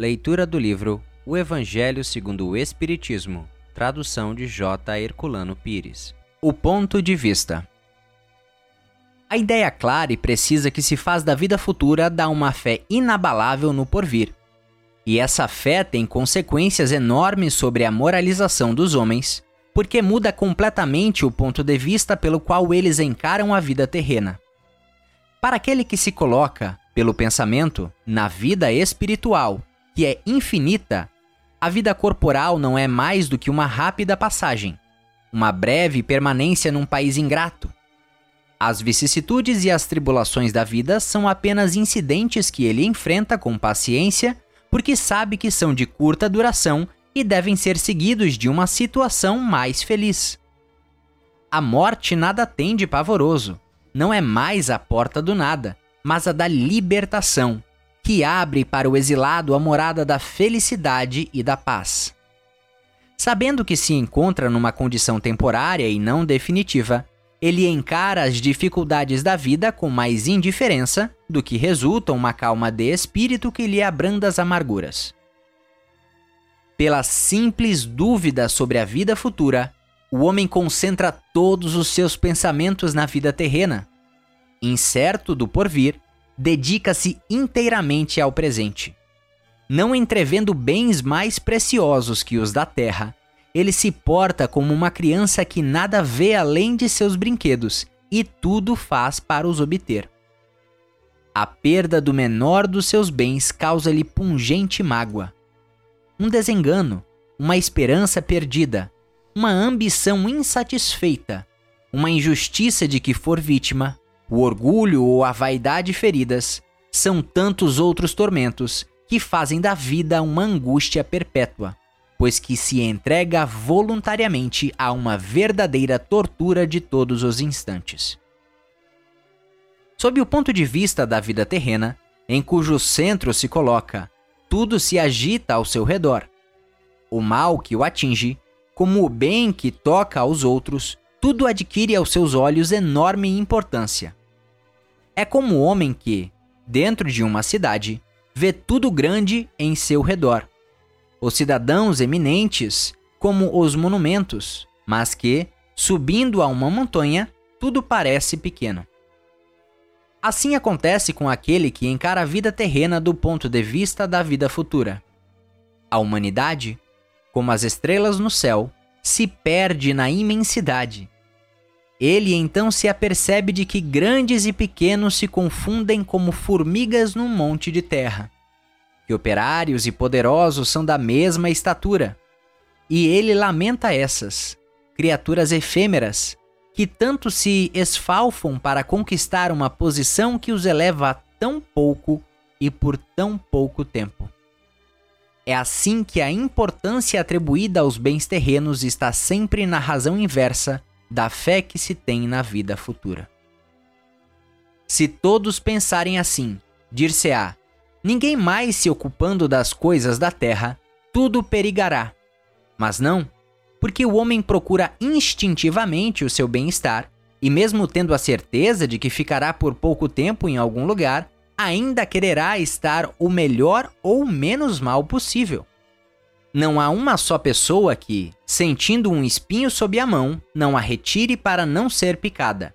Leitura do livro O Evangelho segundo o Espiritismo, tradução de J. Herculano Pires. O ponto de vista. A ideia clara e precisa que se faz da vida futura dá uma fé inabalável no porvir. E essa fé tem consequências enormes sobre a moralização dos homens, porque muda completamente o ponto de vista pelo qual eles encaram a vida terrena. Para aquele que se coloca, pelo pensamento, na vida espiritual, que é infinita, a vida corporal não é mais do que uma rápida passagem, uma breve permanência num país ingrato. As vicissitudes e as tribulações da vida são apenas incidentes que ele enfrenta com paciência, porque sabe que são de curta duração e devem ser seguidos de uma situação mais feliz. A morte nada tem de pavoroso, não é mais a porta do nada, mas a da libertação, que abre para o exilado a morada da felicidade e da paz. Sabendo que se encontra numa condição temporária e não definitiva, ele encara as dificuldades da vida com mais indiferença do que resulta uma calma de espírito que lhe abranda as amarguras. Pela simples dúvida sobre a vida futura, o homem concentra todos os seus pensamentos na vida terrena. Incerto do porvir, dedica-se inteiramente ao presente. Não entrevendo bens mais preciosos que os da terra, ele se porta como uma criança que nada vê além de seus brinquedos e tudo faz para os obter. A perda do menor dos seus bens causa-lhe pungente mágoa um desengano, uma esperança perdida, uma ambição insatisfeita, uma injustiça de que for vítima, o orgulho ou a vaidade feridas, são tantos outros tormentos que fazem da vida uma angústia perpétua, pois que se entrega voluntariamente a uma verdadeira tortura de todos os instantes. Sob o ponto de vista da vida terrena, em cujo centro se coloca tudo se agita ao seu redor. O mal que o atinge, como o bem que toca aos outros, tudo adquire aos seus olhos enorme importância. É como o homem que, dentro de uma cidade, vê tudo grande em seu redor. Os cidadãos eminentes, como os monumentos, mas que, subindo a uma montanha, tudo parece pequeno. Assim acontece com aquele que encara a vida terrena do ponto de vista da vida futura. A humanidade, como as estrelas no céu, se perde na imensidade. Ele então se apercebe de que grandes e pequenos se confundem como formigas num monte de terra, que operários e poderosos são da mesma estatura. E ele lamenta essas, criaturas efêmeras, que tanto se esfalfam para conquistar uma posição que os eleva a tão pouco e por tão pouco tempo. É assim que a importância atribuída aos bens terrenos está sempre na razão inversa da fé que se tem na vida futura. Se todos pensarem assim, dir-se-á: ninguém mais se ocupando das coisas da terra, tudo perigará. Mas não, porque o homem procura instintivamente o seu bem-estar e, mesmo tendo a certeza de que ficará por pouco tempo em algum lugar, ainda quererá estar o melhor ou menos mal possível. Não há uma só pessoa que, sentindo um espinho sob a mão, não a retire para não ser picada.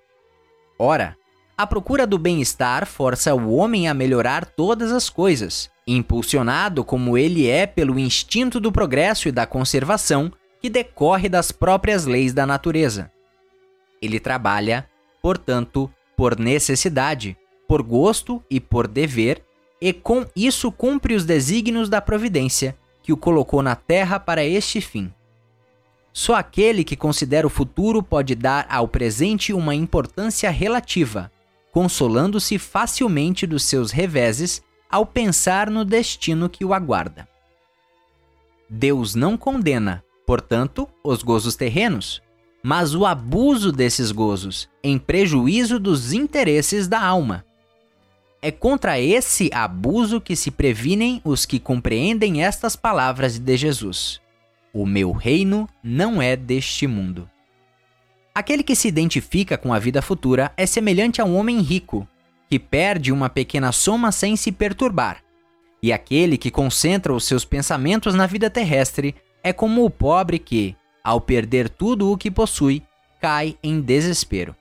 Ora, a procura do bem-estar força o homem a melhorar todas as coisas, impulsionado como ele é pelo instinto do progresso e da conservação, que decorre das próprias leis da natureza. Ele trabalha, portanto, por necessidade, por gosto e por dever, e com isso cumpre os desígnios da providência que o colocou na terra para este fim. Só aquele que considera o futuro pode dar ao presente uma importância relativa, consolando-se facilmente dos seus reveses ao pensar no destino que o aguarda. Deus não condena, portanto, os gozos terrenos, mas o abuso desses gozos em prejuízo dos interesses da alma. É contra esse abuso que se previnem os que compreendem estas palavras de Jesus: O meu reino não é deste mundo. Aquele que se identifica com a vida futura é semelhante a um homem rico, que perde uma pequena soma sem se perturbar, E aquele que concentra os seus pensamentos na vida terrestre é como o pobre que, ao perder tudo o que possui, cai em desespero.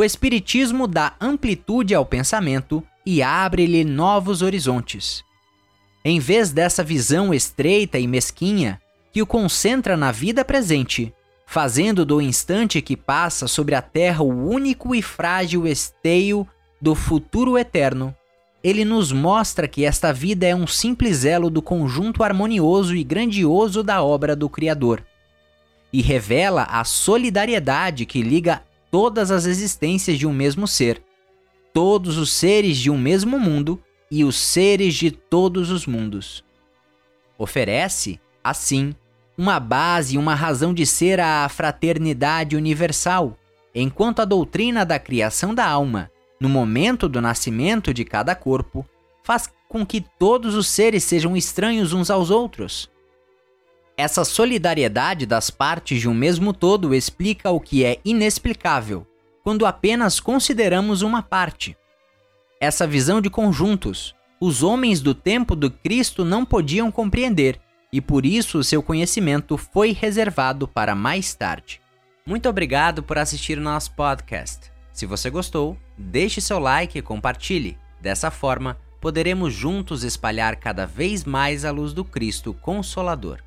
O Espiritismo dá amplitude ao pensamento e abre-lhe novos horizontes. Em vez dessa visão estreita e mesquinha que o concentra na vida presente, fazendo do instante que passa sobre a terra o único e frágil esteio do futuro eterno, ele nos mostra que esta vida é um simples elo do conjunto harmonioso e grandioso da obra do Criador, e revela a solidariedade que liga todas as existências de um mesmo ser, todos os seres de um mesmo mundo e os seres de todos os mundos. Oferece, assim, uma base e uma razão de ser à fraternidade universal, enquanto a doutrina da criação da alma, no momento do nascimento de cada corpo, faz com que todos os seres sejam estranhos uns aos outros. Essa solidariedade das partes de um mesmo todo explica o que é inexplicável, quando apenas consideramos uma parte. Essa visão de conjuntos, os homens do tempo do Cristo não podiam compreender, e por isso seu conhecimento foi reservado para mais tarde. Muito obrigado por assistir o nosso podcast. Se você gostou, deixe seu like e compartilhe. Dessa forma, poderemos juntos espalhar cada vez mais a luz do Cristo Consolador.